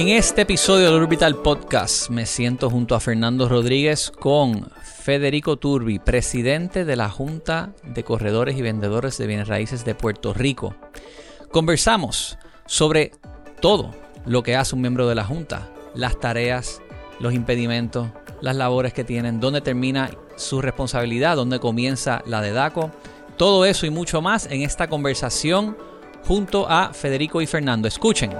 En este episodio del Orbital Podcast me siento junto a Fernando Rodríguez con Federico Turbi, presidente de la Junta de Corredores y Vendedores de Bienes Raíces de Puerto Rico. Conversamos sobre todo lo que hace un miembro de la Junta, las tareas, los impedimentos, las labores que tienen, dónde termina su responsabilidad, dónde comienza la de DACO. Todo eso y mucho más en esta conversación junto a Federico y Fernando. Escuchen.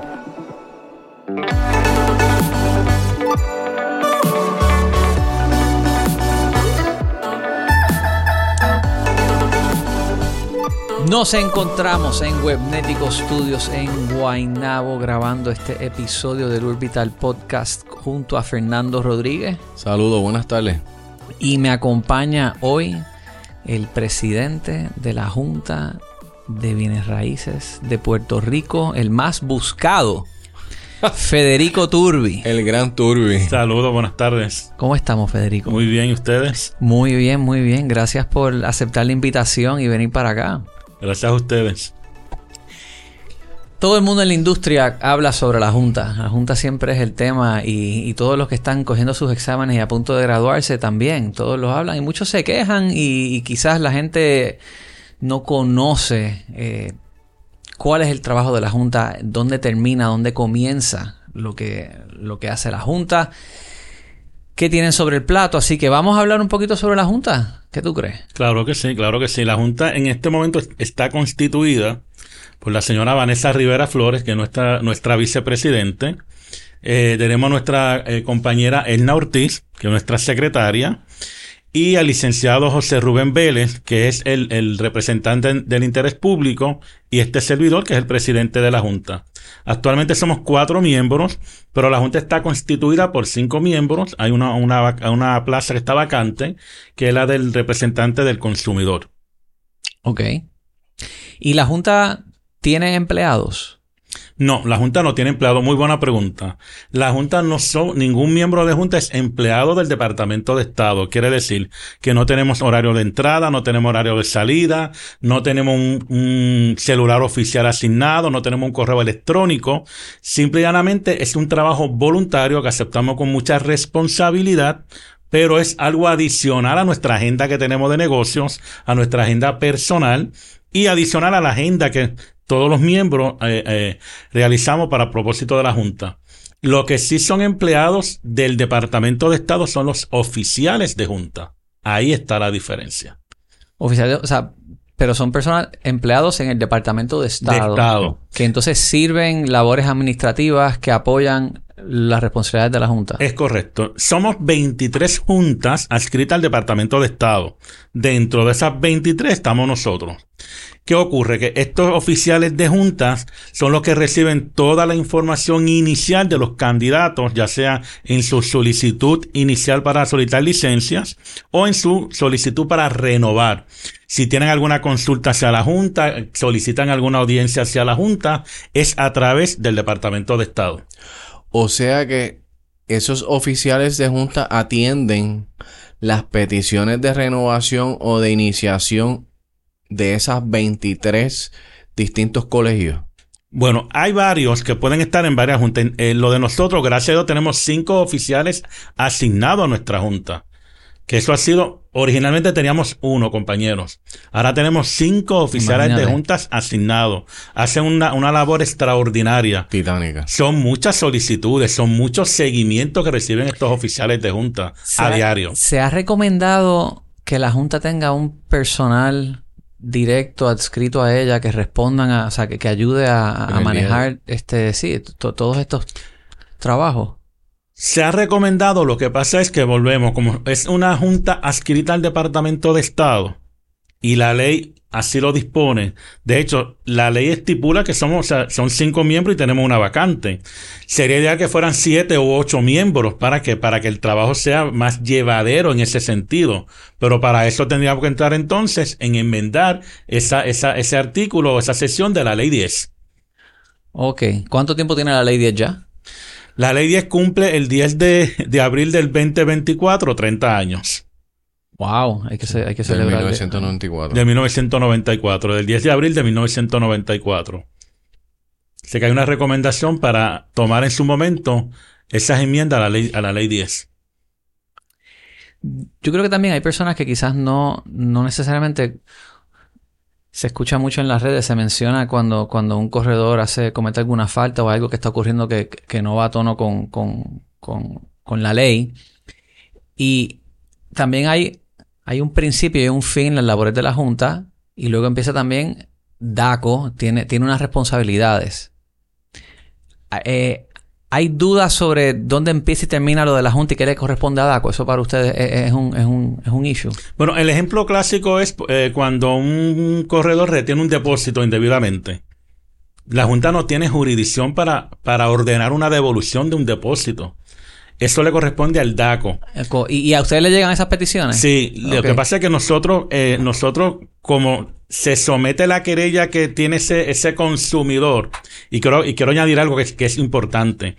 Nos encontramos en Webnético Studios en Guaynabo grabando este episodio del Orbital Podcast junto a Fernando Rodríguez. Saludos, buenas tardes. Y me acompaña hoy el presidente de la Junta de Bienes Raíces de Puerto Rico, el más buscado, Federico Turbi. El gran Turbi. Saludos, buenas tardes. ¿Cómo estamos, Federico? Muy bien, ¿y ustedes? Muy bien, muy bien. Gracias por aceptar la invitación y venir para acá. Gracias a ustedes. Todo el mundo en la industria habla sobre la Junta. La Junta siempre es el tema y, todos los que están cogiendo sus exámenes y a punto de graduarse también, todos los hablan y muchos se quejan y, quizás la gente no conoce eh, cuál es el trabajo de la Junta, dónde termina, dónde comienza lo que, lo que hace la Junta, qué tienen sobre el plato. Así que vamos a hablar un poquito sobre la Junta. ¿Qué tú crees? Claro que sí, claro que sí. La Junta en este momento está constituida por la señora Vanessa Rivera Flores, que es nuestra, nuestra vicepresidente. Eh, tenemos a nuestra eh, compañera Elna Ortiz, que es nuestra secretaria y al licenciado José Rubén Vélez, que es el, representante del interés público, y este servidor, que es el presidente de la Junta. Actualmente somos cuatro miembros, pero la Junta está constituida por cinco miembros. Hay una, una, una plaza que está vacante, que es la del representante del consumidor. Ok. ¿Y la Junta tiene empleados? No, la Junta no tiene empleado. Muy buena pregunta. La Junta no son, ningún miembro de Junta es empleado del Departamento de Estado. Quiere decir que no tenemos horario de entrada, no tenemos horario de salida, no tenemos un, celular oficial asignado, no tenemos un correo electrónico. Simple y llanamente es un trabajo voluntario que aceptamos con mucha responsabilidad pero es algo adicional a nuestra agenda que tenemos de negocios, a nuestra agenda personal y adicional a la agenda que todos los miembros eh, eh, realizamos para propósito de la Junta. Lo que sí son empleados del Departamento de Estado son los oficiales de Junta. Ahí está la diferencia. Oficiales, o sea, pero son personas empleados en el Departamento de Estado. De Estado. Que entonces sirven labores administrativas que apoyan las responsabilidades de la Junta. Es correcto. Somos 23 juntas adscritas al Departamento de Estado. Dentro de esas 23 estamos nosotros. ¿Qué ocurre? Que estos oficiales de juntas son los que reciben toda la información inicial de los candidatos, ya sea en su solicitud inicial para solicitar licencias o en su solicitud para renovar. Si tienen alguna consulta hacia la Junta, solicitan alguna audiencia hacia la Junta, es a través del Departamento de Estado. O sea que esos oficiales de Junta atienden las peticiones de renovación o de iniciación de esas 23 distintos colegios? Bueno, hay varios que pueden estar en varias juntas. En lo de nosotros, gracias a Dios, tenemos cinco oficiales asignados a nuestra junta. Que eso ha sido, originalmente teníamos uno, compañeros. Ahora tenemos cinco oficiales de juntas asignados. Hacen una, una labor extraordinaria. Titánica. Son muchas solicitudes, son muchos seguimientos que reciben estos oficiales de junta a diario. Se ha recomendado que la junta tenga un personal directo adscrito a ella que respondan a, o sea, que, que ayude a, manejar este, sí, todos estos trabajos. Se ha recomendado, lo que pasa es que volvemos, como es una junta adscrita al Departamento de Estado y la ley así lo dispone. De hecho, la ley estipula que somos, son cinco miembros y tenemos una vacante. Sería ideal que fueran siete u ocho miembros para que, para que el trabajo sea más llevadero en ese sentido. Pero para eso tendríamos que entrar entonces en enmendar esa, esa, ese artículo o esa sesión de la ley 10. Ok. ¿Cuánto tiempo tiene la ley 10 ya? La ley 10 cumple el 10 de, de abril del 2024, 30 años. Wow, hay que, hay que celebrar. De 1994. De 1994, del 10 de abril de 1994. Sé que hay una recomendación para tomar en su momento esas enmiendas a la ley, a la ley 10. Yo creo que también hay personas que quizás no, no necesariamente se escucha mucho en las redes, se menciona cuando, cuando un corredor hace, comete alguna falta o algo que está ocurriendo que, que no va a tono con, con, con, con, la ley. Y también hay, hay un principio y un fin en las labores de la Junta. Y luego empieza también DACO, tiene, tiene unas responsabilidades. Eh, ¿Hay dudas sobre dónde empieza y termina lo de la Junta y qué le corresponde a DACO? Eso para ustedes es, un, es, un, es un issue. Bueno, el ejemplo clásico es eh, cuando un corredor retiene un depósito indebidamente. La Junta no tiene jurisdicción para, para ordenar una devolución de un depósito. Eso le corresponde al DACO. ¿Y, a ustedes le llegan esas peticiones? Sí, lo que pasa es que nosotros, eh, nosotros como se somete la querella que tiene ese, ese consumidor. Y quiero, y quiero añadir algo que es, que es importante.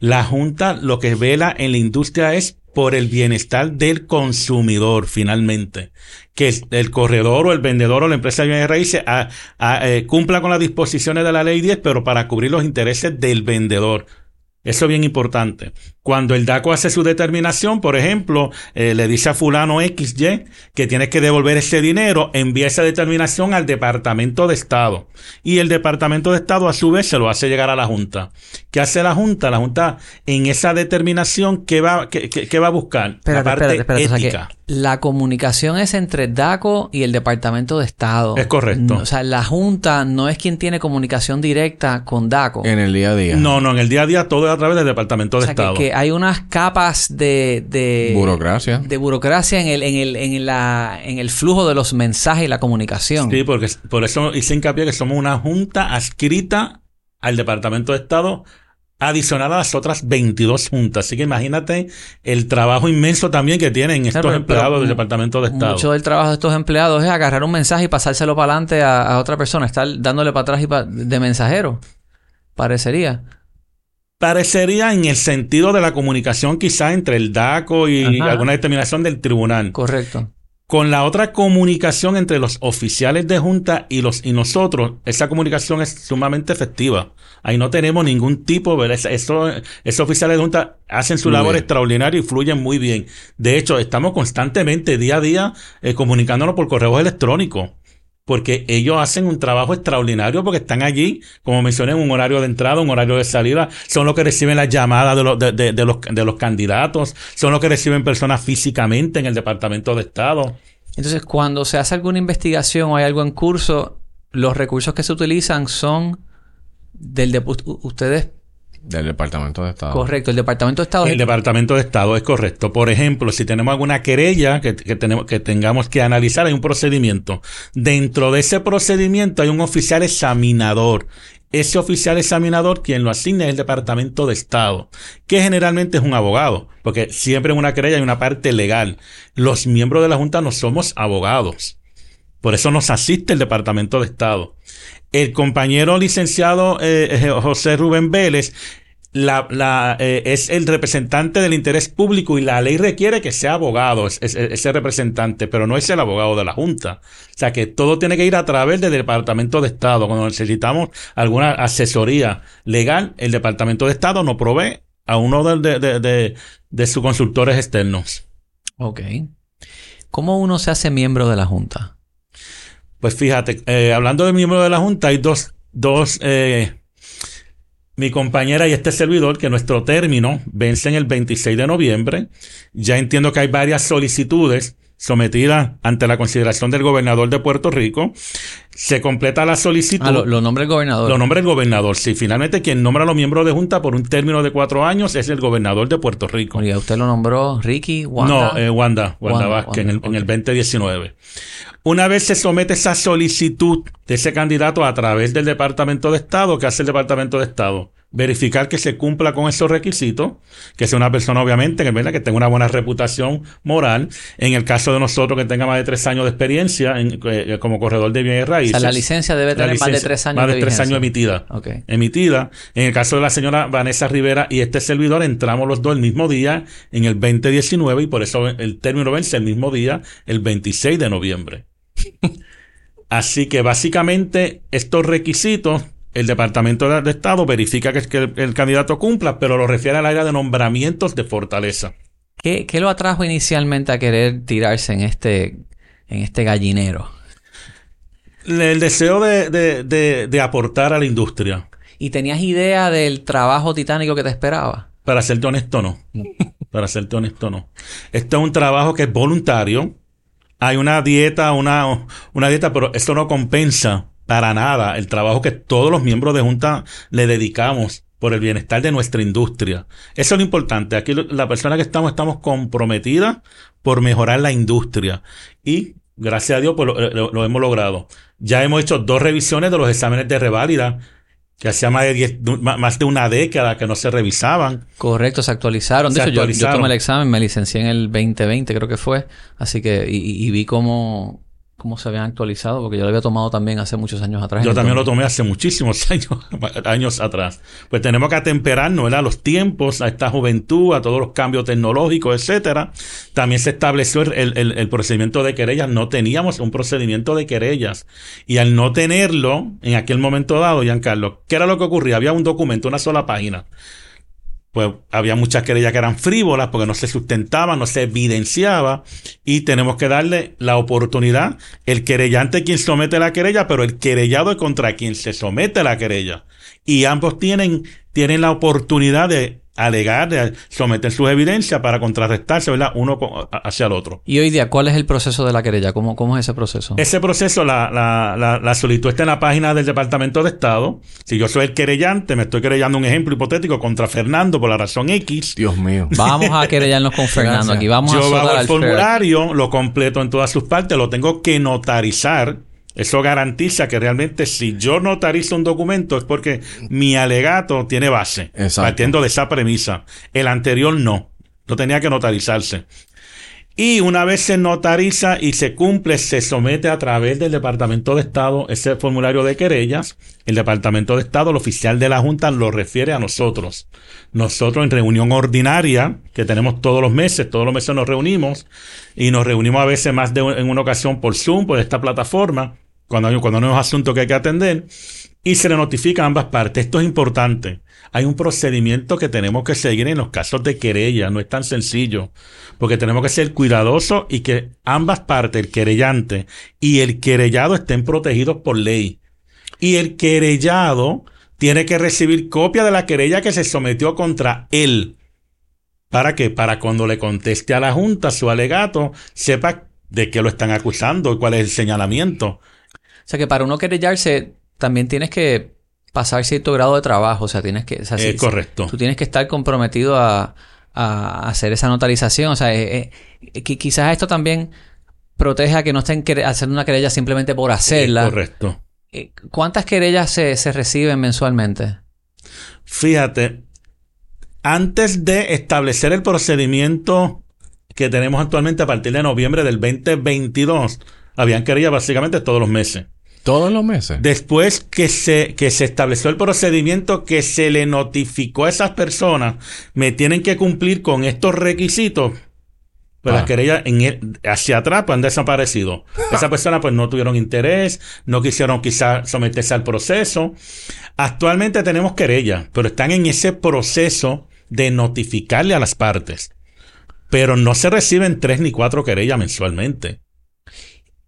La Junta lo que vela en la industria es por el bienestar del consumidor finalmente. Que el corredor o el vendedor o la empresa de bienes raíces a, eh, cumpla con las disposiciones de la ley 10, pero para cubrir los intereses del vendedor. Eso es bien importante. Cuando el DACO hace su determinación, por ejemplo, eh, le dice a fulano XY que tiene que devolver ese dinero, envía esa determinación al Departamento de Estado. Y el Departamento de Estado a su vez se lo hace llegar a la Junta. ¿Qué hace la Junta? La Junta en esa determinación, ¿qué va, qué, qué, va a buscar? la parte ética. La comunicación es entre DACO y el Departamento de Estado. Es correcto. o sea, la Junta no es quien tiene comunicación directa con DACO. En el día a día. No, no, en el día a día todo es a través del Departamento de Estado. Que, que hay unas capas de, de burocracia. De burocracia en el, en el, en la, en el flujo de los mensajes y la comunicación. Sí, porque por eso hice hincapié que somos una junta adscrita al Departamento de Estado adicional a las otras 22 juntas. Así que imagínate el trabajo inmenso también que tienen estos empleados del Departamento de Estado. Mucho del trabajo de estos empleados es agarrar un mensaje y pasárselo para adelante a, otra persona, estar dándole para atrás y de mensajero. Parecería. Parecería en el sentido de la comunicación quizá entre el DACO y alguna determinación del tribunal. Correcto. Con la otra comunicación entre los oficiales de junta y los y nosotros, esa comunicación es sumamente efectiva. Ahí no tenemos ningún tipo, ¿verdad? Eso, esos oficiales de junta hacen su labor extraordinaria y fluyen muy bien. De hecho, estamos constantemente, día a día, eh, comunicándonos por correo electrónico porque ellos hacen un trabajo extraordinario porque están allí, como mencioné, en un horario de entrada, un horario de salida, son los que reciben las llamadas de los, de, los candidatos, son los que reciben personas físicamente en el Departamento de Estado. Entonces, cuando se hace alguna investigación o hay algo en curso, los recursos que se utilizan son del de, ustedes del Departamento de Estado. Correcto, el Departamento de Estado. El Departamento de Estado es correcto. Por ejemplo, si tenemos alguna querella que, tenemos, que tengamos que analizar, hay un procedimiento. Dentro de ese procedimiento hay un oficial examinador. Ese oficial examinador, quien lo asigna es el Departamento de Estado, que generalmente es un abogado, porque siempre en una querella hay una parte legal. Los miembros de la Junta no somos abogados. Por eso nos asiste el Departamento de Estado el compañero licenciado eh, eh, José Rubén Vélez eh, es el representante del interés público y la ley requiere que sea abogado, ese representante, pero no es el abogado de la Junta. O sea que todo tiene que ir a través del Departamento de Estado. Cuando necesitamos alguna asesoría legal, el Departamento de Estado nos provee a uno de, de sus consultores externos. Ok. ¿Cómo uno se hace miembro de la Junta? Pues fíjate, eh, hablando de miembro de la Junta, hay dos, dos, eh, mi compañera y este servidor, que nuestro término vence en el 26 de noviembre. Ya entiendo que hay varias solicitudes sometidas ante la consideración del gobernador de Puerto Rico. Se completa la solicitud. Ah, lo, nombra el gobernador. Lo nombra el gobernador. Sí, finalmente quien nombra a los miembros de Junta por un término de cuatro años es el gobernador de Puerto Rico. ¿Y usted lo nombró Ricky? Wanda? No, eh, Wanda, Wanda, Vázquez en, el, en el 2019. Una vez se somete esa solicitud de ese candidato a través del Departamento de Estado, ¿qué hace el Departamento de Estado? Verificar que se cumpla con esos requisitos, que sea una persona obviamente que, que tenga una buena reputación moral. En el caso de nosotros que tenga más de tres años de experiencia en, eh, como corredor de bienes raíces. O sea, la licencia debe tener más de tres años. Más de, tres años emitida. Okay. Emitida. En el caso de la señora Vanessa Rivera y este servidor, entramos los dos el mismo día, en el 2019, y por eso el término vence el mismo día, el 26 de noviembre. Así que básicamente estos requisitos el Departamento de, Estado verifica que, que el, candidato cumpla, pero lo refiere al área de nombramientos de Fortaleza. ¿Qué, ¿Qué, lo atrajo inicialmente a querer tirarse en este, en este gallinero? El deseo de, de, de aportar a la industria. ¿Y tenías idea del trabajo titánico que te esperaba? Para serte honesto, no. Para serte honesto, no. Esto es un trabajo que es voluntario. Hay una dieta, una, una dieta, pero esto no compensa para nada el trabajo que todos los miembros de Junta le dedicamos por el bienestar de nuestra industria. Eso es lo importante. Aquí la persona que estamos, estamos comprometidas por mejorar la industria. Y gracias a Dios, pues lo, lo hemos logrado. Ya hemos hecho dos revisiones de los exámenes de reválida que hacía más de, más de una década que no se revisaban. Correcto, se actualizaron. de hecho, Yo, tomé el examen, me licencié en el 2020, creo que fue. Así que, y vi cómo, cómo se habían actualizado, porque yo lo había tomado también hace muchos años atrás. Yo también lo tomé hace muchísimos años, años atrás. Pues tenemos que atemperarnos ¿verdad? a los tiempos, a esta juventud, a todos los cambios tecnológicos, etcétera. También se estableció el, el, el procedimiento de querellas. No teníamos un procedimiento de querellas. Y al no tenerlo, en aquel momento dado, Giancarlo, ¿qué era lo que ocurría? Había un documento, una sola página pues había muchas querellas que eran frívolas porque no se sustentaban, no se evidenciaba y tenemos que darle la oportunidad, el querellante quien somete la querella, pero el querellado es contra quien se somete la querella. Y ambos tienen, tienen la oportunidad de alegar, de someter sus evidencias para contrarrestarse, ¿verdad? Uno hacia el otro. Y hoy día, ¿cuál es el proceso de la querella? ¿Cómo, cómo es ese proceso? Ese proceso, la, la, la, la, solicitud está en la página del Departamento de Estado. Si yo soy el querellante, me estoy querellando un ejemplo hipotético contra Fernando por la razón X. Dios mío. Vamos a querellarnos con Fernando aquí. Vamos yo a hago el formulario, lo completo en todas sus partes, lo tengo que notarizar eso garantiza que realmente si yo notarizo un documento es porque mi alegato tiene base, partiendo de esa premisa. El anterior no, no tenía que notarizarse. Y una vez se notariza y se cumple, se somete a través del Departamento de Estado ese formulario de querellas. El Departamento de Estado, el oficial de la Junta, lo refiere a nosotros. Nosotros en reunión ordinaria, que tenemos todos los meses, todos los meses nos reunimos y nos reunimos a veces más de en una ocasión por Zoom, por esta plataforma cuando hay, cuando hay un asunto que hay que atender, y se le notifica a ambas partes. Esto es importante. Hay un procedimiento que tenemos que seguir en los casos de querella, no es tan sencillo, porque tenemos que ser cuidadosos y que ambas partes, el querellante y el querellado, estén protegidos por ley. Y el querellado tiene que recibir copia de la querella que se sometió contra él. ¿Para qué? Para cuando le conteste a la Junta su alegato, sepa de qué lo están acusando y cuál es el señalamiento. O sea que para uno querellarse también tienes que pasar cierto grado de trabajo. O sea, tienes que. O correcto. Tú tienes que estar comprometido a, hacer esa notarización. O sea, eh, eh, quizás esto también protege a que no estén haciendo una querella simplemente por hacerla. correcto. Eh, ¿Cuántas querellas se, se reciben mensualmente? Fíjate, antes de establecer el procedimiento que tenemos actualmente a partir de noviembre del 2022, habían querellas básicamente todos los meses. Todos los meses. Después que se, que se estableció el procedimiento que se le notificó a esas personas, me tienen que cumplir con estos requisitos. Pues las ah. querellas en hacia atrás pues, han desaparecido. Esas personas pues no tuvieron interés, no quisieron quizás someterse al proceso. Actualmente tenemos querellas, pero están en ese proceso de notificarle a las partes. Pero no se reciben tres ni cuatro querellas mensualmente.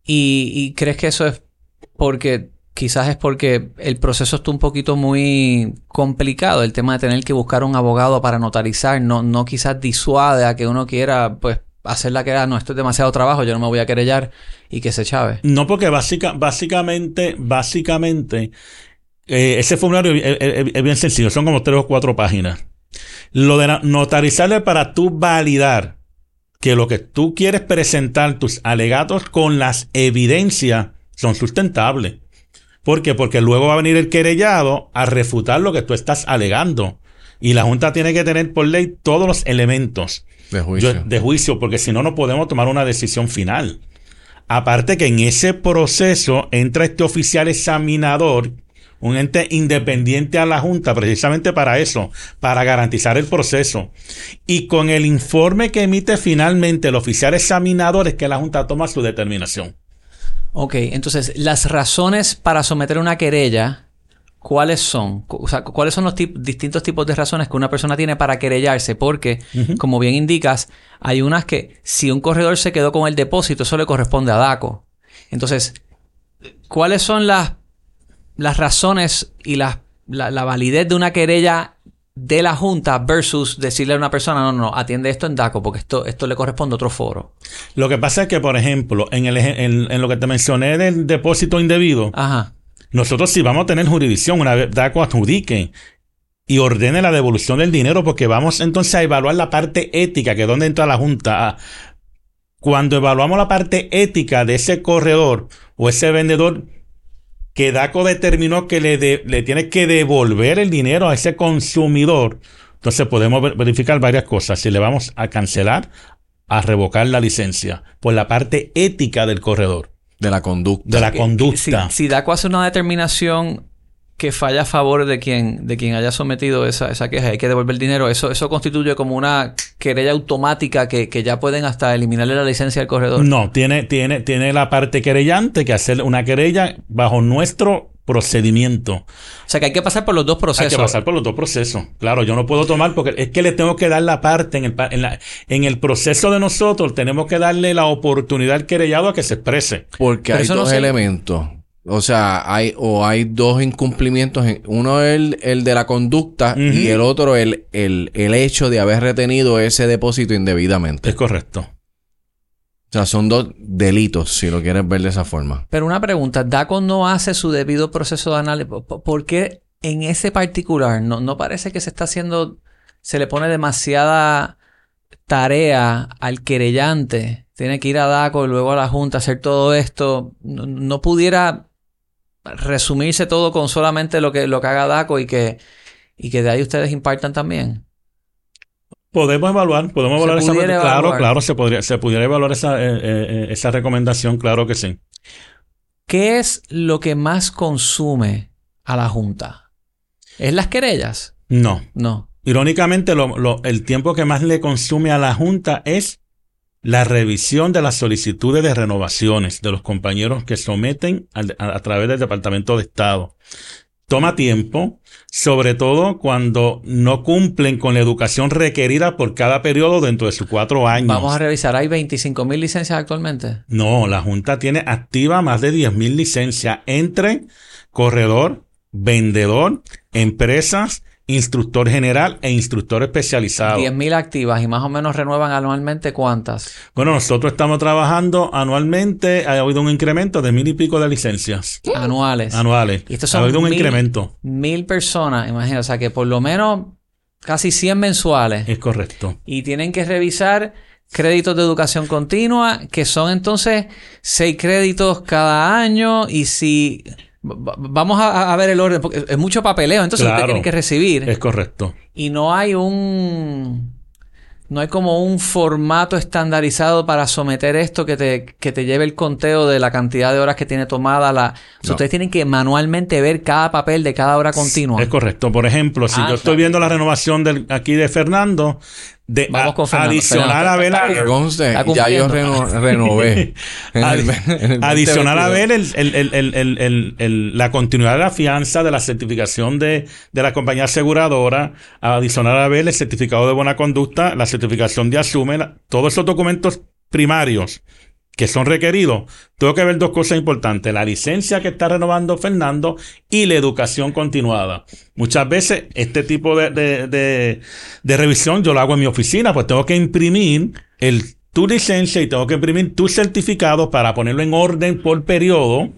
y crees que eso es porque quizás es porque el proceso está un poquito muy complicado. El tema de tener que buscar un abogado para notarizar no, no quizás disuade a que uno quiera, pues, hacer la querella. No, esto es demasiado trabajo, yo no me voy a querellar y que se chave. No, porque básica, básicamente, básicamente, eh, ese formulario es, bien sencillo, son como tres o cuatro páginas. Lo de notarizarle para tú validar que lo que tú quieres presentar, tus alegatos con las evidencias son sustentables. ¿Por qué? Porque luego va a venir el querellado a refutar lo que tú estás alegando. Y la Junta tiene que tener por ley todos los elementos de juicio, de juicio porque si no, no podemos tomar una decisión final. Aparte que en ese proceso entra este oficial examinador, un ente independiente a la Junta, precisamente para eso, para garantizar el proceso. Y con el informe que emite finalmente el oficial examinador es que la Junta toma su determinación. Ok, entonces las razones para someter una querella ¿cuáles son? O sea, ¿cuáles son los tip- distintos tipos de razones que una persona tiene para querellarse? Porque, como bien indicas, hay unas que si un corredor se quedó con el depósito, eso le corresponde a DACO. Entonces, ¿cuáles son las, las razones y las- la, la validez de una querella de la Junta versus decirle a una persona, no, no, no, atiende esto en DACO porque esto, esto le corresponde a otro foro? Lo que pasa es que, por ejemplo, en, el, eje- en, en lo que te mencioné del depósito indebido, Ajá. nosotros sí vamos a tener jurisdicción una vez DACO adjudique y ordene la devolución del dinero porque vamos entonces a evaluar la parte ética, que es donde entra la Junta. Ah, Cuando evaluamos la parte ética de ese corredor o ese vendedor que DACO determinó que le, de- le tiene que devolver el dinero a ese consumidor, entonces podemos ver- verificar varias cosas. Si le vamos a cancelar, a revocar la licencia por la parte ética del corredor, De la conducta. de la Si, conducta. si DACO hace una determinación que falla a favor de quien, de quien haya sometido esa, esa queja y hay que devolver el dinero, eso, eso constituye como una querella automática que, que ya pueden hasta eliminarle la licencia al corredor. No, tiene, tiene, tiene la parte querellante que hacer una querella bajo nuestro procedimiento. O sea que hay que pasar por los dos Hay procesos. que pasar por los dos procesos. Claro, yo no puedo tomar porque es que le tengo que dar la parte en el, en, la- en el proceso de nosotros, tenemos que darle la oportunidad al querellado a que se exprese. Porque Pero hay no dos elementos. O sea, hay o hay dos incumplimientos. en- Uno es el, el de la conducta y el otro el, el, el hecho de haber retenido ese depósito indebidamente. Es correcto. O sea, son dos delitos, si lo quieres ver de esa forma. Pero una pregunta, DACO no hace su debido proceso de análisis. ¿Por- ¿Por qué en ese particular no, no parece que se está haciendo, se le pone demasiada tarea al querellante? Tiene que ir a DACO y luego a la Junta hacer todo esto. No, no pudiera resumirse todo con solamente lo que, lo que haga DACO y que, y que de ahí ustedes impartan también. Podemos evaluar, podemos evaluar esa pudiera Claro, evaluar. claro, se podría, se pudiera evaluar esa, eh, eh, esa recomendación, claro que sí. ¿Qué es lo que más consume a la Junta? ¿Es las querellas? No. No. Irónicamente, lo- lo- el tiempo que más le consume a la Junta es la revisión de las solicitudes de renovaciones de los compañeros que someten al- a, a través del Departamento de Estado. Toma tiempo, sobre todo cuando no cumplen con la educación requerida por cada periodo dentro de sus cuatro años. Vamos a revisar. ¿Hay 25 mil licencias actualmente? No, la Junta tiene activa más de 10.000 licencias entre corredor, vendedor, empresas, instructor general e instructor especializado. 10 mil activas y más o menos renuevan anualmente cuántas. Bueno, nosotros estamos trabajando anualmente, ha habido un incremento de mil y pico de licencias Anuales. anuales. Y estos ha son habido un mil- incremento. Mil personas, imagínate. O sea que por lo menos casi 100 mensuales. Es correcto. Y tienen que revisar créditos de educación continua, que son entonces seis créditos cada año. Y si... va- va- Vamos a, a ver el orden, porque es mucho papeleo. Entonces Claro. ustedes tienen que recibir. Es correcto. y no hay un no hay como un formato estandarizado para someter esto que te, que te lleve el conteo de la cantidad de horas que tiene tomada la. O sea, No. ustedes tienen que manualmente ver cada papel de cada hora continua. Es correcto. Por ejemplo, si Ah, yo estoy viendo la renovación del, aquí de Fernando, de Vamos a- con Fernando. adicional Fernando. a ver ya yo reno- renové. En el- en el Adicional a 2022. ver el- el- el- el- el- el- el- la continuidad de la fianza, de la certificación de, de la compañía aseguradora, adicional a ver el certificado de buena conducta, la certificación de asume, la- todos esos documentos primarios que son requeridos, tengo que ver dos cosas importantes, la licencia que está renovando Fernando y la educación continuada. Muchas veces este tipo de, de- de- de revisión yo lo hago en mi oficina, pues tengo que imprimir el, tu licencia y tengo que imprimir tu certificado para ponerlo en orden por periodo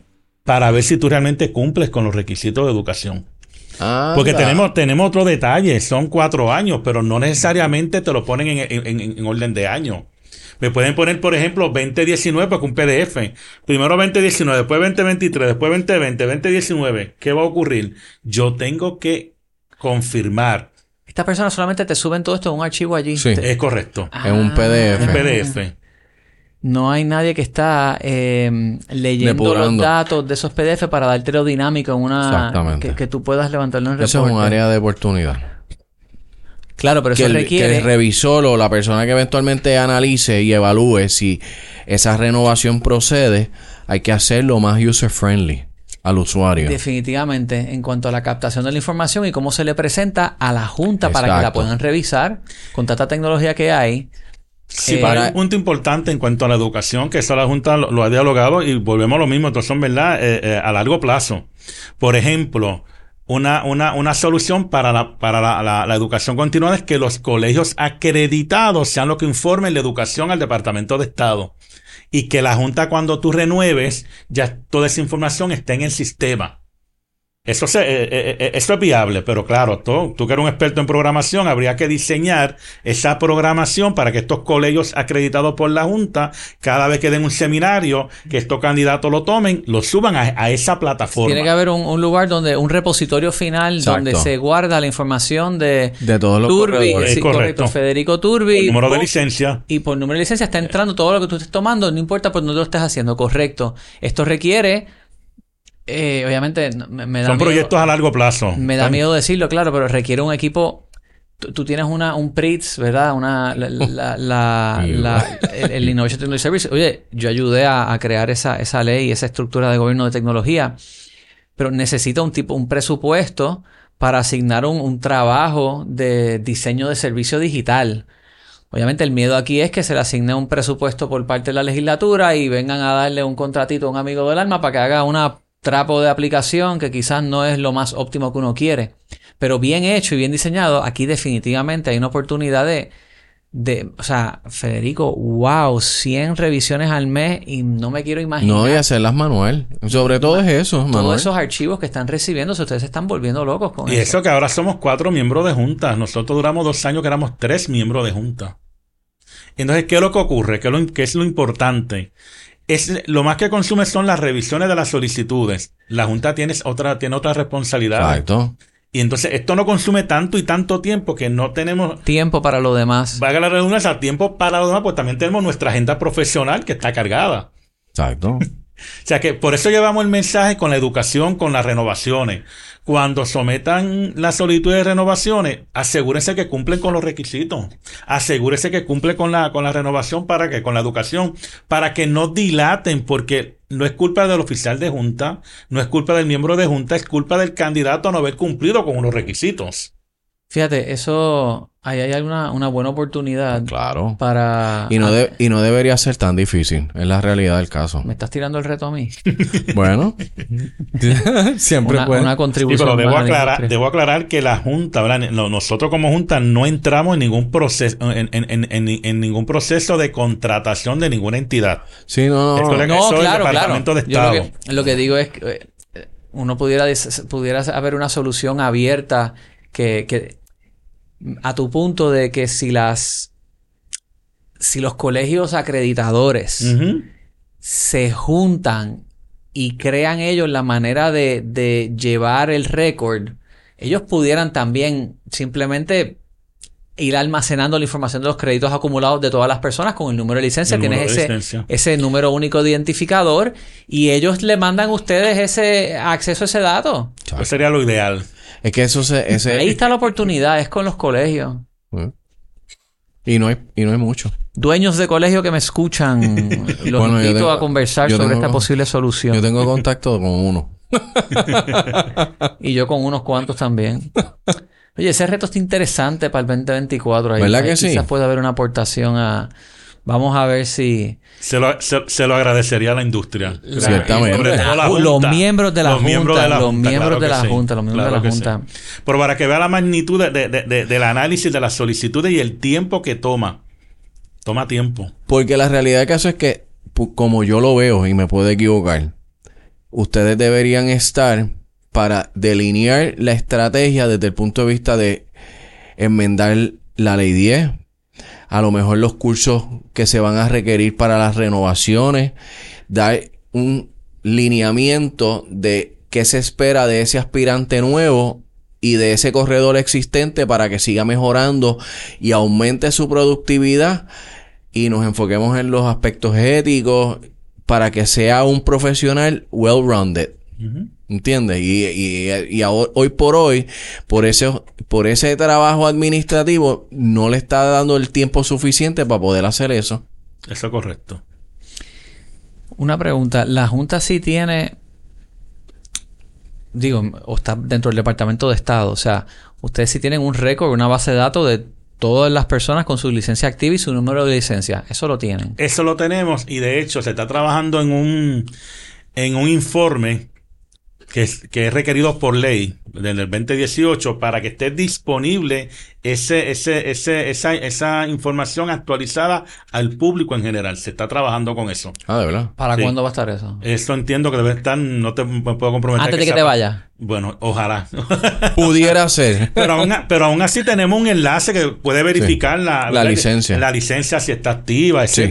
para ver si tú realmente cumples con los requisitos de educación. Porque Anda. tenemos, tenemos otro detalle, son cuatro años, pero no necesariamente te lo ponen en, en- en- en orden de año. Me pueden poner, por ejemplo, 2019 porque un PDF. Primero 2019, después 2023, después 2020, 2019. ¿Qué va a ocurrir? Yo tengo que confirmar. Estas personas solamente te suben todo esto en un archivo allí. Sí. Te- Es correcto. En un PDF. Un Ah. PDF. No hay nadie que está eh, leyendo los datos de esos PDF para darte lo dinámico en una Exactamente. que, que tú puedas levantarlo en Eso es un área de oportunidad. Claro, pero que eso el, requiere que el revisor o la persona que eventualmente analice y evalúe si esa renovación procede, hay que hacerlo más user friendly. al usuario. Definitivamente, en cuanto a la captación de la información y cómo se le presenta a la Junta para que la puedan revisar con tanta tecnología que hay. Sí, Eh, pero hay para- un punto importante en cuanto a la educación, que eso la Junta lo, lo ha dialogado y volvemos a lo mismo, entonces son verdad Eh, eh, a largo plazo. Por ejemplo, una, una, una solución para, la, para la, la- educación continuada es que los colegios acreditados sean los que informen la educación al Departamento de Estado. Y que la Junta cuando tú renueves, ya toda esa información esté en el sistema. Eso, se, eh, eh, eh, eso es viable, pero claro, tú, tú que eres un experto en programación, habría que diseñar esa programación para que estos colegios acreditados por la Junta, cada vez que den un seminario, que estos candidatos lo tomen, lo suban a, a esa plataforma. Tiene que haber un, un lugar donde, un repositorio final Exacto. donde se guarda la información de, De todos los Turbi, sí, correcto. correcto. Federico Turbi. Número de licencia. Y por número de licencia está entrando todo lo que tú estés tomando, no importa por dónde lo estés haciendo, correcto. Esto requiere, eh, obviamente, me, me da Son miedo- proyectos a largo plazo. Me da miedo decirlo, claro, pero requiere un equipo. Tú, tú tienes una, un PRITS, ¿verdad? Una, la, la- la- la- el, el Innovation Technology Service. Oye, yo ayudé a, a crear esa, esa ley, esa estructura de gobierno de tecnología, pero necesita un tipo, un presupuesto para asignar un, un trabajo de diseño de servicio digital. Obviamente el miedo aquí es que se le asigne un presupuesto por parte de la legislatura y vengan a darle un contratito a un amigo del alma para que haga una trapo de aplicación que quizás no es lo más óptimo que uno quiere. Pero bien hecho y bien diseñado, aquí definitivamente hay una oportunidad de, de o sea, Federico, wow, 100 revisiones al mes y no me quiero imaginar No, y hacerlas manual. Sobre todo es eso, todos Manuel. esos archivos que están recibiendo, si ustedes se están volviendo locos con Y eso. eso que ahora somos cuatro miembros de junta. Nosotros duramos dos años que éramos tres miembros de junta. Entonces, ¿qué es lo que ocurre? ¿Qué es lo, qué es lo importante? Es, lo más que consume son las revisiones de las solicitudes. La Junta tiene otra, tiene otra responsabilidad. Exacto. Y entonces esto no consume tanto y tanto tiempo que no tenemos, Tiempo para lo demás. valga la redundancia, tiempo para lo demás, pues también tenemos nuestra agenda profesional que está cargada. Exacto. O sea que por eso llevamos el mensaje con la educación, con las renovaciones. Cuando sometan la solicitud de renovaciones, asegúrense que cumplen con los requisitos. Asegúrense que cumplen con la, con la renovación para que, con la educación, para que no dilaten, porque no es culpa del oficial de junta, no es culpa del miembro de junta, es culpa del candidato a no haber cumplido con unos requisitos. Fíjate, eso, ahí hay una, una buena oportunidad Claro. para... Y no, de- y no debería ser tan difícil. Es la realidad del caso. ¿Me estás tirando el reto a mí? Bueno. Siempre Una, puede. una Sí, contribución pero debo aclarar, debo aclarar que la Junta, ¿verdad? No- nosotros como Junta no entramos en ningún proceso, en, en- en- en- en ningún proceso de contratación de ninguna entidad. Sí, no, no. le- No, Eso es el claro, claro. Departamento de Yo lo Estado. que, lo que digo es que eh, uno pudiera, pudiera haber una solución abierta que, que a tu punto de que si las si los colegios acreditadores se juntan y crean ellos la manera de, de llevar el récord, ellos pudieran también simplemente ir almacenando la información de los créditos acumulados de todas las personas con el número de licencia. El Tienes ese, licencia. ese número único de identificador y ellos le mandan a ustedes ese acceso a ese dato. Eso sería lo ideal. Es que eso se. Ese, Ahí está la oportunidad, es con los colegios. Y no hay, y no hay mucho. Dueños de colegio que me escuchan, los Bueno, invito tengo- a conversar sobre tengo- esta posible solución. Yo tengo contacto con uno. Y yo con unos cuantos también. Oye, ese reto está interesante para el 2024. Ahí, ¿Verdad que sí? Quizás puede haber una aportación a... Vamos a ver si... Se lo, se, se lo agradecería a la industria. Ciertamente. Sobre todo la los Junta. miembros de la Los Junta. miembros de la los Junta, miembros claro de la sí. Junta. Los miembros Claro de la que sí. Junta. Pero para que vea la magnitud de- de- de- de- del análisis de las solicitudes y el tiempo que toma. Toma tiempo. Porque la realidad del caso es que, como yo lo veo, y me puedo equivocar, ustedes deberían estar para delinear la estrategia desde el punto de vista de enmendar la ley 10, a lo mejor los cursos que se van a requerir para las renovaciones, dar un lineamiento de qué se espera de ese aspirante nuevo y de ese corredor existente para que siga mejorando y aumente su productividad y nos enfoquemos en los aspectos éticos para que sea un profesional well-rounded. ¿Entiendes? Y, y, y ahora- hoy por hoy, por ese, por ese trabajo administrativo, no le está dando el tiempo suficiente para poder hacer eso. Eso es correcto. Una pregunta. La Junta sí tiene digo, o está dentro del Departamento de Estado. O sea, ustedes sí tienen un récord, una base de datos de todas las personas con su licencia activa y su número de licencia. Eso lo tienen. Eso lo tenemos y de hecho se está trabajando en un, en un informe que es, que es requerido por ley desde el 2018 para que esté disponible ese, ese, ese, esa, esa información actualizada al público en general. Se está trabajando con eso. Ah, de verdad. ¿Para Sí. cuándo va a estar eso? Eso entiendo que debe estar, no te me puedo comprometer. Antes de que sea- te vayas. Bueno, ojalá. Pudiera ser. pero, aún, pero aún así tenemos un enlace que puede verificar la, La licencia. La licencia si está activa, Sí.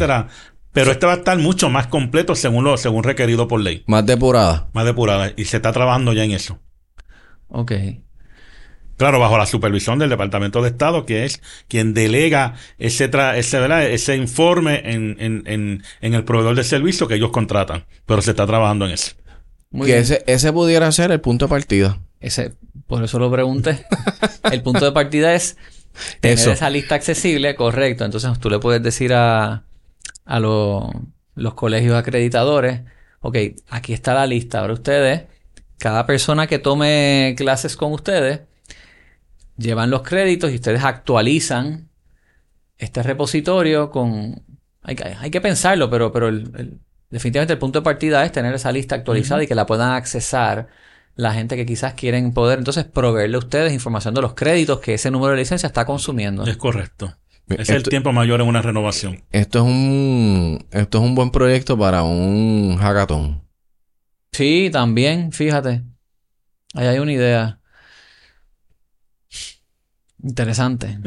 Pero este va a estar mucho más completo según lo, según requerido por ley. Más depurada. Más depurada. Y se está trabajando ya en eso. Ok. Claro, bajo la supervisión del Departamento de Estado, que es quien delega ese, tra- ese, ¿verdad? ese informe en, en, en, en el proveedor de servicio que ellos contratan. Pero se está trabajando en eso. Muy que bien. ese, ese pudiera ser el punto de partida. Ese, por eso lo pregunté. el punto de partida es tener Eso. esa lista accesible, correcto. Entonces tú le puedes decir a, a lo- los colegios acreditadores, ok, aquí está la lista. Ahora ustedes, cada persona que tome clases con ustedes, llevan los créditos y ustedes actualizan este repositorio con... Hay que, hay que pensarlo, pero, pero el- el- definitivamente el punto de partida es tener esa lista actualizada y que la puedan accesar la gente que quizás quieren poder entonces proveerle a ustedes información de los créditos que ese número de licencia está consumiendo. Es correcto. Es el tiempo mayor en una renovación. esto es un esto es un buen proyecto para un hackathon. Sí, también, fíjate. Ahí hay una idea. Interesante.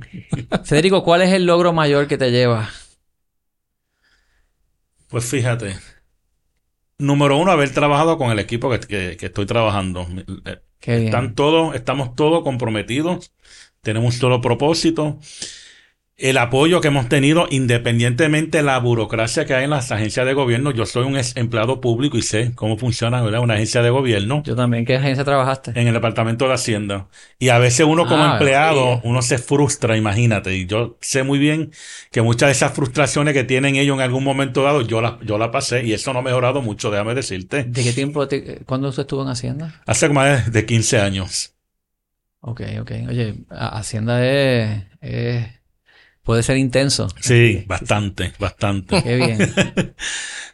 Federico, ¿cuál es el logro mayor que te lleva? Pues fíjate. Número uno, haber trabajado con el equipo que, que- que estoy trabajando. Qué bien. Están todos, estamos todos comprometidos. Tenemos un solo propósito. El apoyo que hemos tenido, independientemente de la burocracia que hay en las agencias de gobierno. Yo soy un ex empleado público y sé cómo funciona ¿verdad? una agencia de gobierno Yo también. ¿Qué agencia trabajaste? en el departamento de Hacienda. Y a veces uno como Ah, empleado, sí. uno se frustra, imagínate. Y yo sé muy bien que muchas de esas frustraciones que tienen ellos en algún momento dado, yo las yo la pasé y eso no ha mejorado mucho, déjame decirte. ¿De qué tiempo? te- ¿Cuándo usted estuvo en Hacienda? Hace como más de 15 años. Ok, ok. Oye, Hacienda es, es- puede ser intenso. Sí, bastante, bastante. Qué bien.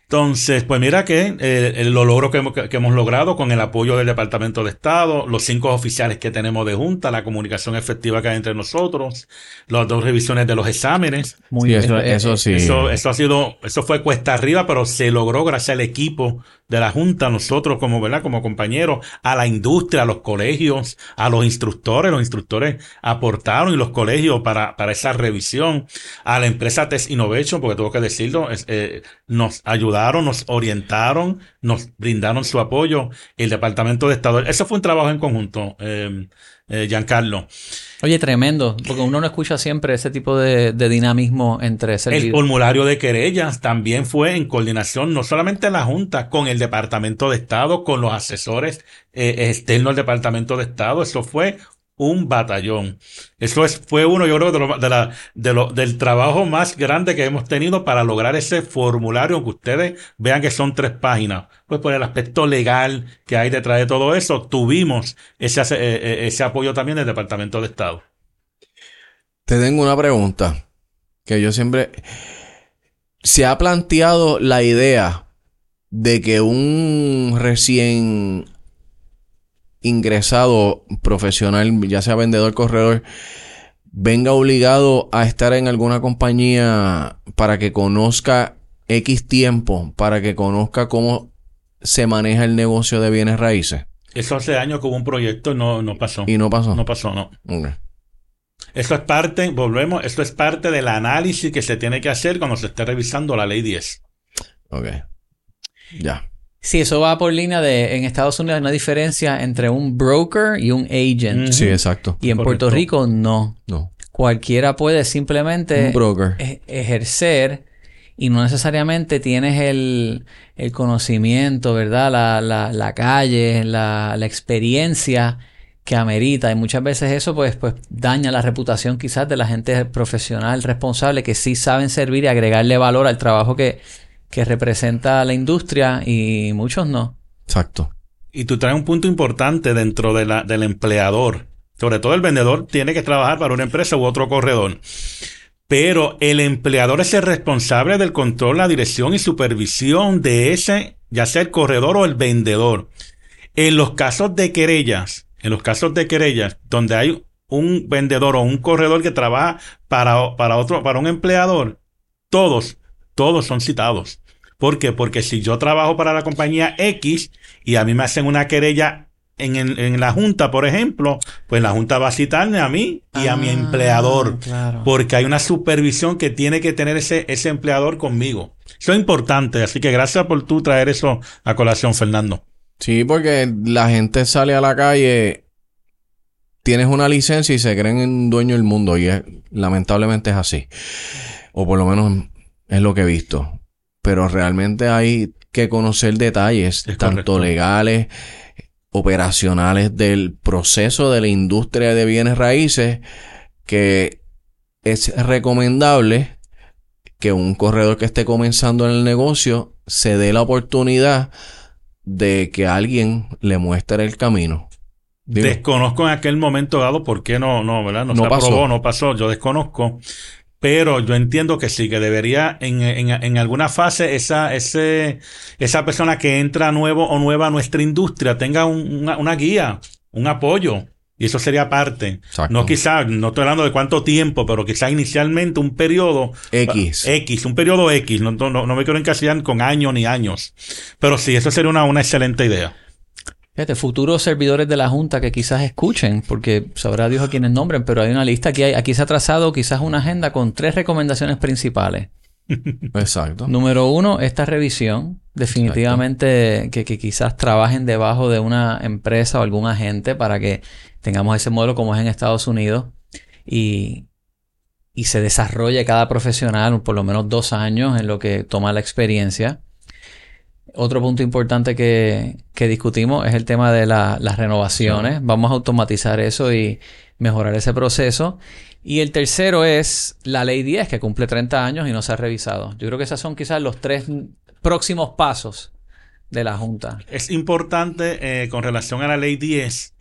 Entonces, pues mira que eh, el- lo logro que hemos, que hemos logrado con el apoyo del Departamento de Estado, los cinco oficiales que tenemos de junta, la comunicación efectiva que hay entre nosotros, las dos revisiones de los exámenes. Muy Sí, bien. eso, Eh, eso eh, sí. Eso, eso ha sido, eso fue cuesta arriba, pero se logró gracias al equipo de la Junta, nosotros como, ¿verdad? Como compañeros, a la industria, a los colegios, a los instructores, los instructores aportaron y los colegios para, para esa revisión, a la empresa Test Innovation, porque tengo que decirlo, eh, nos ayudaron, nos orientaron, nos brindaron su apoyo, el Departamento de Estado. Eso fue un trabajo en conjunto, eh, eh, Giancarlo. Oye, tremendo, porque uno no escucha siempre ese tipo de, de dinamismo entre El servidores. formulario de querellas también fue en coordinación, no solamente la Junta, con el Departamento de Estado, con los asesores eh, externos del Departamento de Estado. Eso fue un batallón. Eso es, fue uno, yo creo, de lo- de la- de lo- del trabajo más grande que hemos tenido para lograr ese formulario, que ustedes vean que son tres páginas. Pues por el aspecto legal que hay detrás de todo eso, tuvimos ese, eh, eh, ese apoyo también del Departamento de Estado. Te tengo una pregunta que yo siempre se ha planteado la idea de que un recién ingresado profesional, ya sea vendedor, corredor, venga obligado a estar en alguna compañía para que conozca X tiempo, para que conozca cómo se maneja el negocio de bienes raíces. Eso hace años hubo un proyecto y no, no pasó. Y no pasó. No pasó, no. Ok. Eso es parte, volvemos, esto es parte del análisis que se tiene que hacer cuando se esté revisando la ley 10. Ok. Ya. Sí, eso va por línea de en Estados Unidos hay una diferencia entre un broker y un agent. Sí, exacto. Y en Correcto. Puerto Rico no. No. Cualquiera puede simplemente Un broker. e- ejercer y no necesariamente tienes el, el conocimiento, ¿verdad? La, la, la calle, la, la experiencia que amerita. Y muchas veces eso pues, pues daña la reputación quizás de la gente profesional responsable que sí saben servir y agregarle valor al trabajo que, que representa la industria y muchos no. Exacto. y tú traes un punto importante dentro de la, del empleador. Sobre todo el vendedor tiene que trabajar para una empresa u otro corredor. Pero el empleador es el responsable del control, la dirección y supervisión de ese, ya sea el corredor o el vendedor. En los casos de querellas, en los casos de querellas, donde hay un vendedor o un corredor que trabaja para, para otro, para un empleador, todos, todos son citados. ¿Por qué? Porque si yo trabajo para la compañía X y a mí me hacen una querella en, en, la junta, por ejemplo, pues la junta va a citarme a mí y a mi ah, empleador. Porque hay una supervisión que tiene que tener ese, ese empleador conmigo. Eso es importante. Así que gracias por tú traer eso a colación, Fernando. Sí, porque la gente sale a la calle, tienes una licencia y se creen en dueño del mundo. Y lamentablemente es así. O por lo menos es lo que he visto pero realmente hay que conocer detalles, tanto legales, operacionales del proceso de la industria de bienes raíces, que es recomendable que un corredor que esté comenzando en el negocio se dé la oportunidad de que alguien le muestre el camino. desconozco en aquel momento dado por qué no, no, ¿verdad? No, se pasó. aprobó, no pasó. Yo desconozco. Pero yo entiendo que sí, que debería en, en, en, alguna fase esa, ese, esa persona que entra nuevo o nueva a nuestra industria tenga una, una, guía, un apoyo. Y eso sería parte. No quizás, no estoy hablando de cuánto tiempo, pero quizás inicialmente un periodo X. X, un periodo X. No, no, no me quiero encasillar con años ni años. Pero sí, eso sería una, una excelente idea. Fíjate, futuros servidores de la Junta que quizás escuchen, porque sabrá Dios a quienes nombren, pero hay una lista aquí, hay, aquí se ha trazado quizás una agenda con tres recomendaciones principales. Exacto. Número uno, esta revisión. Definitivamente que, que, quizás trabajen debajo de una empresa o algún agente para que tengamos ese modelo como es en Estados Unidos y, y se desarrolle cada profesional por lo menos dos años en lo que toma la experiencia. Otro punto importante que, discutimos es el tema de las renovaciones. Vamos a automatizar eso y mejorar ese proceso. Y el tercero es la ley 10, que cumple 30 años y no se ha revisado. Yo creo que esos son quizás los tres próximos pasos de la Junta. Es importante eh, con relación a la ley 10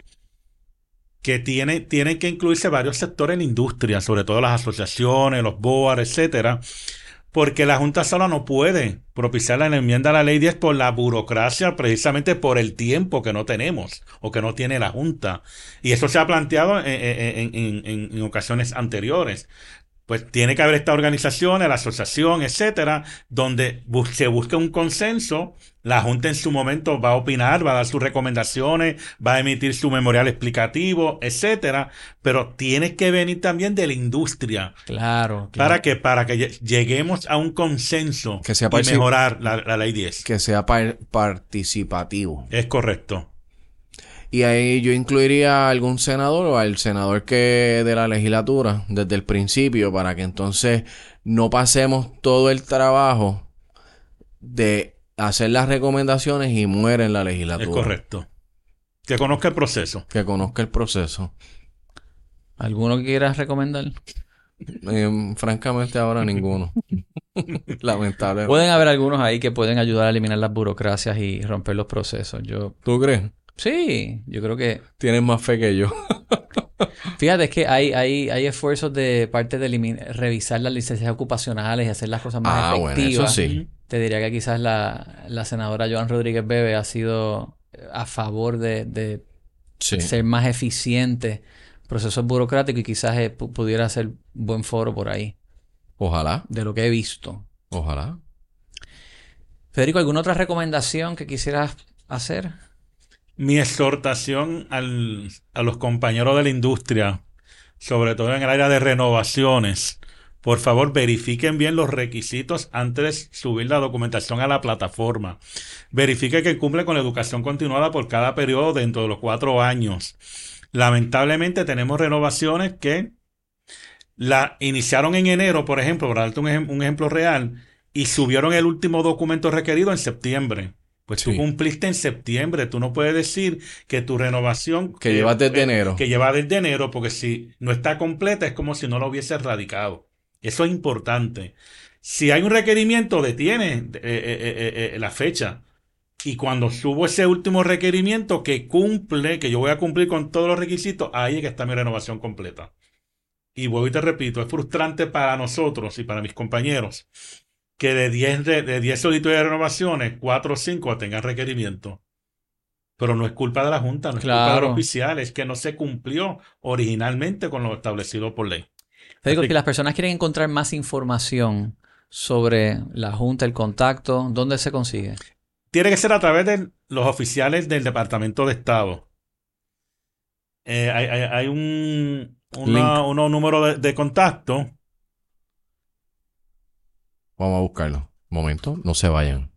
que tiene, tienen que incluirse varios sectores en la industria, sobre todo las asociaciones, los BOAR, etcétera, porque la Junta sola no puede propiciar la enmienda a la ley 10 por la burocracia, precisamente por el tiempo que no tenemos o que no tiene la Junta. Y eso se ha planteado en, ocasiones anteriores pues tiene que haber esta organización, la asociación, etcétera, donde se busque un consenso. La Junta en su momento va a opinar, va a dar sus recomendaciones, va a emitir su memorial explicativo, etcétera, pero tiene que venir también de la industria. Claro. Para que, para que lleguemos a un consenso que sea y mejorar la, la ley 10. Que sea participativo. Es correcto. Y ahí yo incluiría a algún senador o al senador que de la legislatura desde el principio para que entonces no pasemos todo el trabajo de hacer las recomendaciones y muere en la legislatura. Es correcto. Que conozca el proceso. Que conozca el proceso. ¿Alguno que quieras recomendar? Eh, francamente ahora ninguno. Lamentablemente. Pueden haber algunos ahí que pueden ayudar a eliminar las burocracias y romper los procesos. Yo... ¿Tú crees? Sí, yo creo que... Tienes más fe que yo. Fíjate, es que hay, hay, hay esfuerzos de parte de revisar las licencias ocupacionales y hacer las cosas más ah, efectivas. Bueno, eso sí. Te diría que quizás la, la senadora Joan Rodríguez Bebe ha sido a favor de, de ser más eficiente procesos burocráticos y quizás eh, pudiera ser buen foro por ahí. Ojalá. De lo que he visto. Ojalá. Federico, ¿alguna otra recomendación que quisieras hacer? Mi exhortación al, a los compañeros de la industria, sobre todo en el área de renovaciones, por favor verifiquen bien los requisitos antes de subir la documentación a la plataforma. Verifique que cumple con la educación continuada por cada periodo dentro de los cuatro años. Lamentablemente tenemos renovaciones que la iniciaron en enero, por ejemplo, para darte un, un ejemplo real, y subieron el último documento requerido en septiembre. Pues tú cumpliste en septiembre. Tú no puedes decir que tu renovación. Que lleva desde eh, enero. Que lleva desde enero, porque si no está completa es como si no lo hubiese radicado. Eso es importante. Si hay un requerimiento, detiene eh, eh, la fecha. Y cuando subo ese último requerimiento que cumple, que yo voy a cumplir con todos los requisitos, ahí es que está mi renovación completa. Y vuelvo y te repito, es frustrante para nosotros y para mis compañeros que de 10, de, de 10 solicitudes de renovaciones, 4 o 5 tengan requerimiento. Pero no es culpa de la Junta, no es culpa Claro. del oficial, es que no se cumplió originalmente con lo establecido por ley. Federico, Así si las personas quieren encontrar más información sobre la Junta, el contacto, ¿dónde se consigue? Tiene que ser a través de los oficiales del Departamento de Estado. Eh, hay, hay- hay un una- números de, de contacto. Vamos a buscarlo. Momento, no se vayan.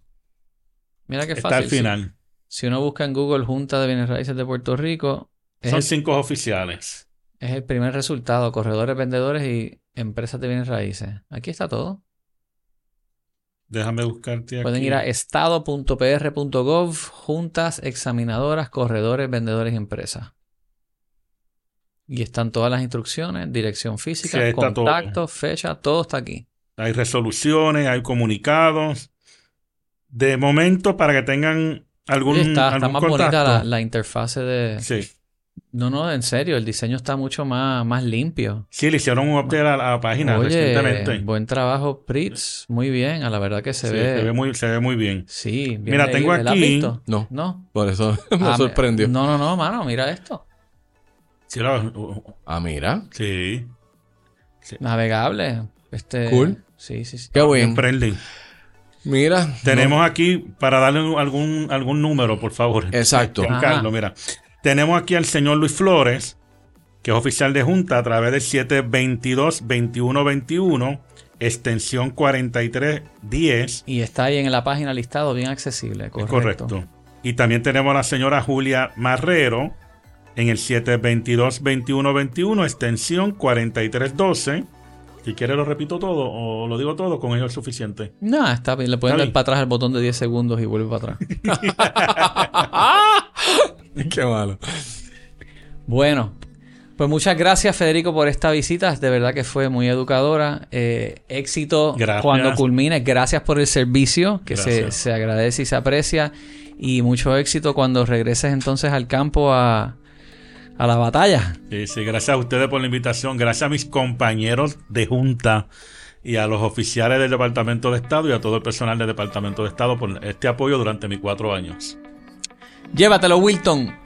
Mira qué Está fácil. al Si- final. Si, uno busca en Google Junta de Bienes Raíces de Puerto Rico, es Son el, cinco oficiales. es el primer resultado. Corredores, vendedores y empresas de bienes raíces. Aquí está todo. Déjame buscarte aquí. Pueden ir a estado.pr.gov, juntas, examinadoras, corredores, vendedores y empresas. Y están todas las instrucciones, dirección física, Sí, está todo. contacto, fecha, todo está aquí. Hay resoluciones, hay comunicados. De momento, para que tengan algún, está, está algún más contacto. bonita la, la interfase de... Sí. No, no, en serio, el diseño está mucho más, más limpio. Sí, le hicieron un update a la, a la página Oye, recientemente. buen trabajo, Pritz. Muy bien, a la verdad que se Sí, ve... se ve muy, se ve muy bien. Sí, bien Mira, tengo. ¿La has aquí- visto? No, No. por eso me Ah, sorprendió. uh, No, no, no, mano, mira esto. Sí, lo- Ah, mira. sí. Navegable. Este, Cool. Sí, sí, sí. Qué bueno. friendly. Mira. Tenemos aquí, para darle algún, algún número, por favor. Exacto. Juan. Carlos, mira. Tenemos aquí al señor Luis Flores, que es oficial de Junta a través del 722-2121, extensión 4310. Y está ahí en la página listado, bien accesible. Es Correcto. correcto. Y también tenemos a la señora Julia Marrero en el 722-2121, extensión 4312. Si quiere lo repito todo o lo digo todo, con ello es suficiente. No, está bien. Le pueden dar para atrás el botón de 10 segundos y vuelve para atrás. Qué malo. bueno, pues muchas gracias, Federico, por esta visita. De verdad que fue muy educadora. Eh, éxito Gracias. cuando culmine. Gracias por el servicio, que se, se agradece y se aprecia. Y mucho éxito cuando regreses entonces al campo a, a la batalla. Sí, sí, gracias a ustedes por la invitación, gracias a mis compañeros de Junta y a los oficiales del Departamento de Estado y a todo el personal del Departamento de Estado por este apoyo durante mis cuatro años. Llévatelo, Wilton.